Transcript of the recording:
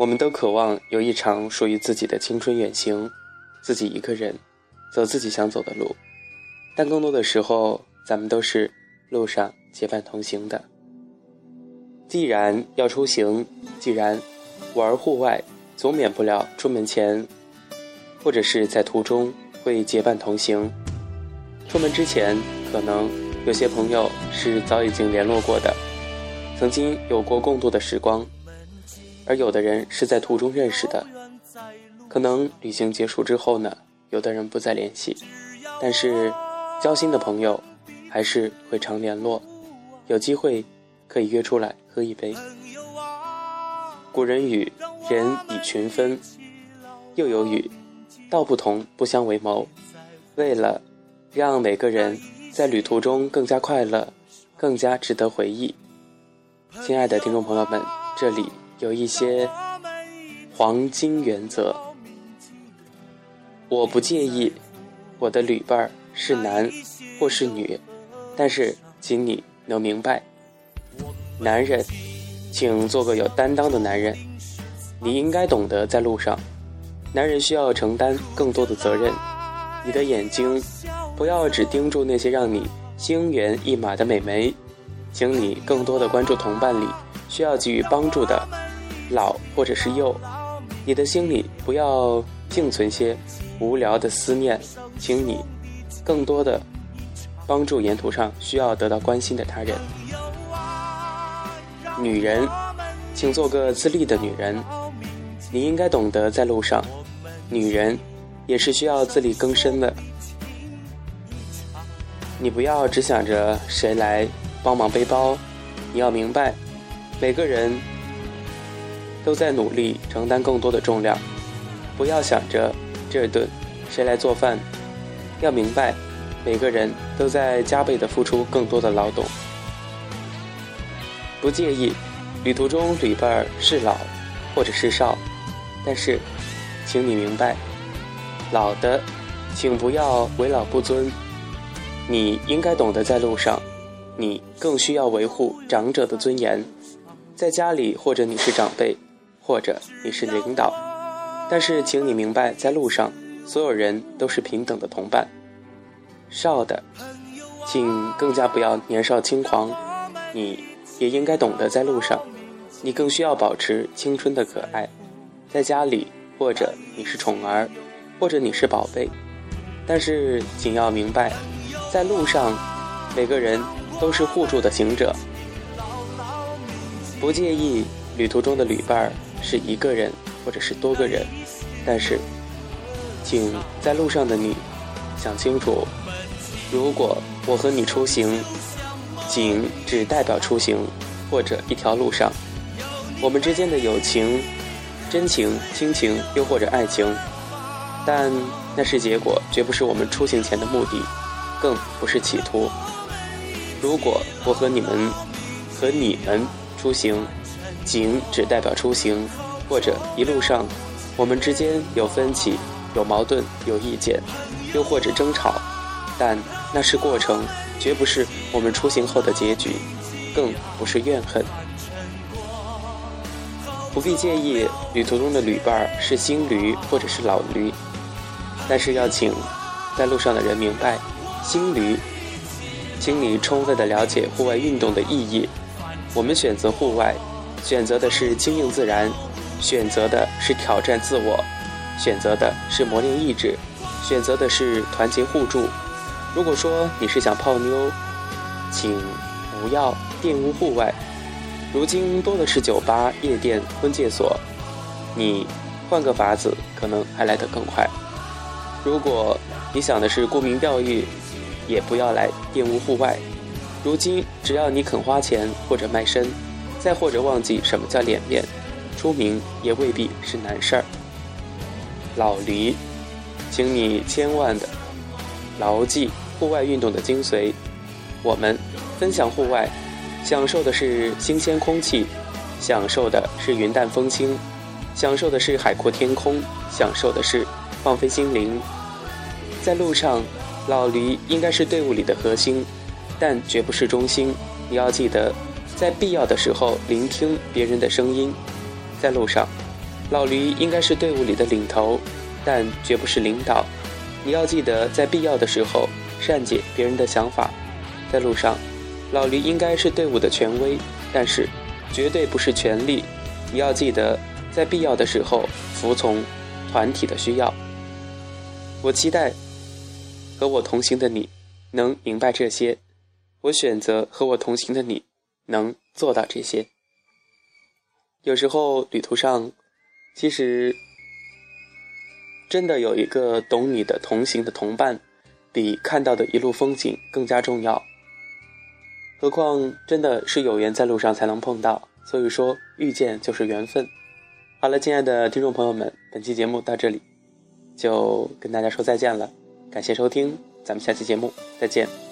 我们都渴望有一场属于自己的青春远行，自己一个人走自己想走的路，但更多的时候，咱们都是路上结伴同行的。既然要出行，既然玩户外，总免不了出门前或者是在途中会结伴同行。出门之前，可能有些朋友是早已经联络过的，曾经有过共度的时光。而有的人是在途中认识的，可能旅行结束之后呢，有的人不再联系，但是交心的朋友还是会常联络，有机会可以约出来喝一杯。古人语“人以群分”，又有语“道不同不相为谋”。为了让每个人在旅途中更加快乐，更加值得回忆，亲爱的听众朋友们，这里。有一些黄金原则，我不介意我的旅伴是男或是女，但是请你能明白，男人，请做个有担当的男人。你应该懂得在路上，男人需要承担更多的责任。你的眼睛不要只盯住那些让你心猿意马的美眉，请你更多的关注同伴里需要给予帮助的。老或者是幼，你的心里不要净存些无聊的思念，请你更多的帮助沿途上需要得到关心的他人。女人，请做个自立的女人，你应该懂得在路上，女人也是需要自力更生的。你不要只想着谁来帮忙背包，你要明白，每个人。都在努力承担更多的重量，不要想着这顿谁来做饭，要明白每个人都在加倍的付出更多的劳动。不介意旅途中旅伴儿是老或者是少，但是，请你明白，老的，请不要为老不尊。你应该懂得在路上，你更需要维护长者的尊严，在家里或者你是长辈。或者你是领导，但是请你明白，在路上，所有人都是平等的同伴。少的，请更加不要年少轻狂，你也应该懂得在路上，你更需要保持青春的可爱。在家里，或者你是宠儿，或者你是宝贝，但是请要明白，在路上，每个人都是互助的行者。不介意旅途中的旅伴儿。是一个人，或者是多个人，但是，请在路上的你想清楚：如果我和你出行，仅只代表出行，或者一条路上，我们之间的友情、真情、亲情，又或者爱情，但那是结果，绝不是我们出行前的目的，更不是企图。如果我和你们和你们出行，景只代表出行，或者一路上，我们之间有分歧、有矛盾、有意见，又或者争吵，但那是过程，绝不是我们出行后的结局，更不是怨恨。不必介意旅途中的旅伴是新驴或者是老驴，但是要请在路上的人明白，新驴，请你充分的了解户外运动的意义。我们选择户外。选择的是轻盈自然，选择的是挑战自我，选择的是磨练意志，选择的是团结互助。如果说你是想泡妞，请不要玷污户外。如今多的是酒吧、夜店、婚介所，你换个法子，可能还来得更快。如果你想的是沽名钓誉，也不要来玷污户外。如今只要你肯花钱或者卖身。再或者忘记什么叫脸面，出名也未必是难事儿。老黎，请你千万的牢记户外运动的精髓。我们分享户外，享受的是新鲜空气，享受的是云淡风轻，享受的是海阔天空，享受的是放飞心灵。在路上，老黎应该是队伍里的核心，但绝不是中心。你要记得。在必要的时候聆听别人的声音，在路上，老驴应该是队伍里的领头，但绝不是领导。你要记得，在必要的时候善解别人的想法。在路上，老驴应该是队伍的权威，但是绝对不是权力。你要记得，在必要的时候服从团体的需要。我期待和我同行的你能明白这些。我选择和我同行的你能做到这些。有时候旅途上，其实真的有一个懂你的同行的同伴，比看到的一路风景更加重要。何况真的是有缘在路上才能碰到，所以说遇见就是缘分。好了，亲爱的听众朋友们，本期节目到这里就跟大家说再见了，感谢收听，咱们下期节目再见。